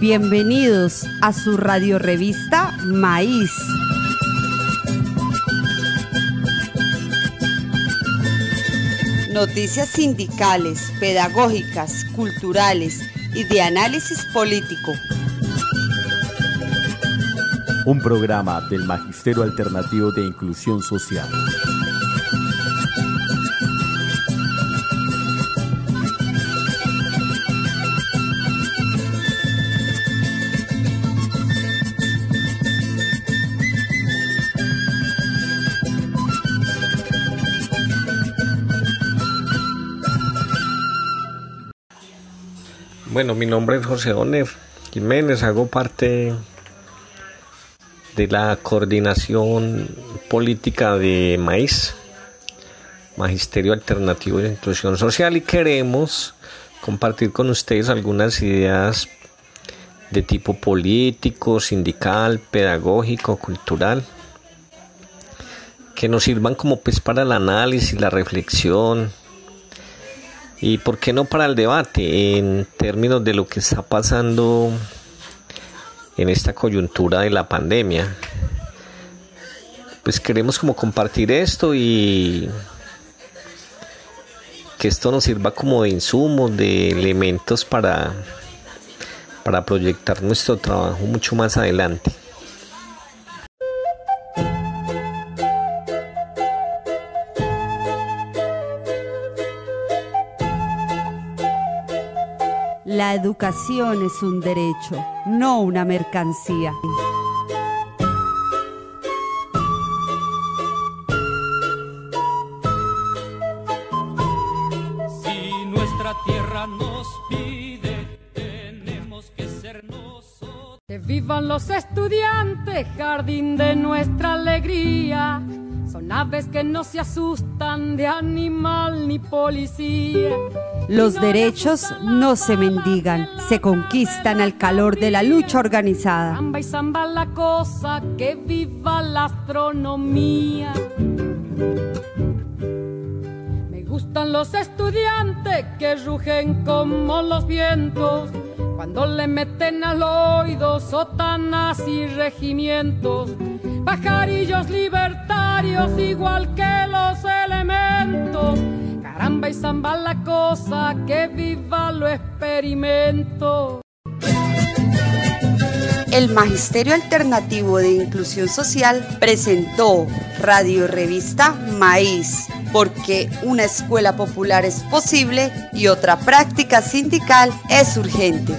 Bienvenidos a su radio revista Maíz. Noticias sindicales, pedagógicas, culturales y de análisis político. Un programa del Magisterio Alternativo de Inclusión Social. Bueno, mi nombre es José Oner Jiménez, hago parte de la coordinación política de Maíz, Magisterio Alternativo de Inclusión Social, y queremos compartir con ustedes algunas ideas de tipo político, sindical, pedagógico, cultural, que nos sirvan como pues para el análisis, la reflexión, y por qué no para el debate en términos de lo que está pasando en esta coyuntura de la pandemia. Pues queremos como compartir esto y que esto nos sirva como de insumos, de elementos para, para proyectar nuestro trabajo mucho más adelante. La educación es un derecho, no una mercancía. Si nuestra tierra nos pide, tenemos que ser nosotros. Que vivan los estudiantes, jardín de nuestra alegría. Son aves que no se asustan de animal ni policía. Los derechos no se mendigan, se conquistan al calor de la lucha organizada. Samba y samba la cosa, que viva la astronomía. Me gustan los estudiantes que rugen como los vientos. Cuando le meten al oído sotanas y regimientos, pajarillos libertarios igual que los elementos Y zamba la cosa, que viva lo experimento. El Magisterio Alternativo de Inclusión Social presentó Radio Revista Maíz, porque una escuela popular es posible y otra práctica sindical es urgente.